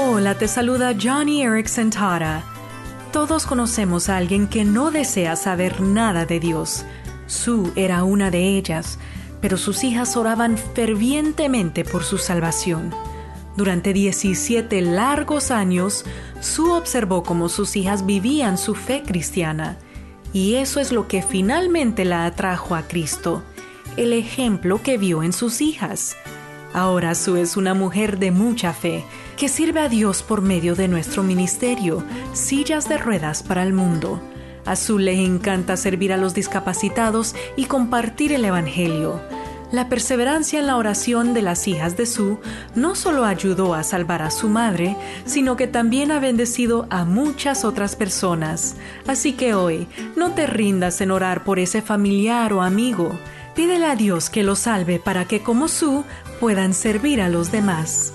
Hola, te saluda Johnny Erickson Tara. Todos conocemos a alguien que no desea saber nada de Dios. Sue era una de ellas, pero sus hijas oraban fervientemente por su salvación. Durante 17 largos años, Sue observó cómo sus hijas vivían su fe cristiana, y eso es lo que finalmente la atrajo a Cristo, el ejemplo que vio en sus hijas. Ahora Sue es una mujer de mucha fe, que sirve a Dios por medio de nuestro ministerio, Sillas de Ruedas para el Mundo. A Sue le encanta servir a los discapacitados y compartir el Evangelio. La perseverancia en la oración de las hijas de Sue no solo ayudó a salvar a su madre, sino que también ha bendecido a muchas otras personas. Así que hoy, no te rindas en orar por ese familiar o amigo. Pídele a Dios que lo salve para que como Sue puedan servir a los demás.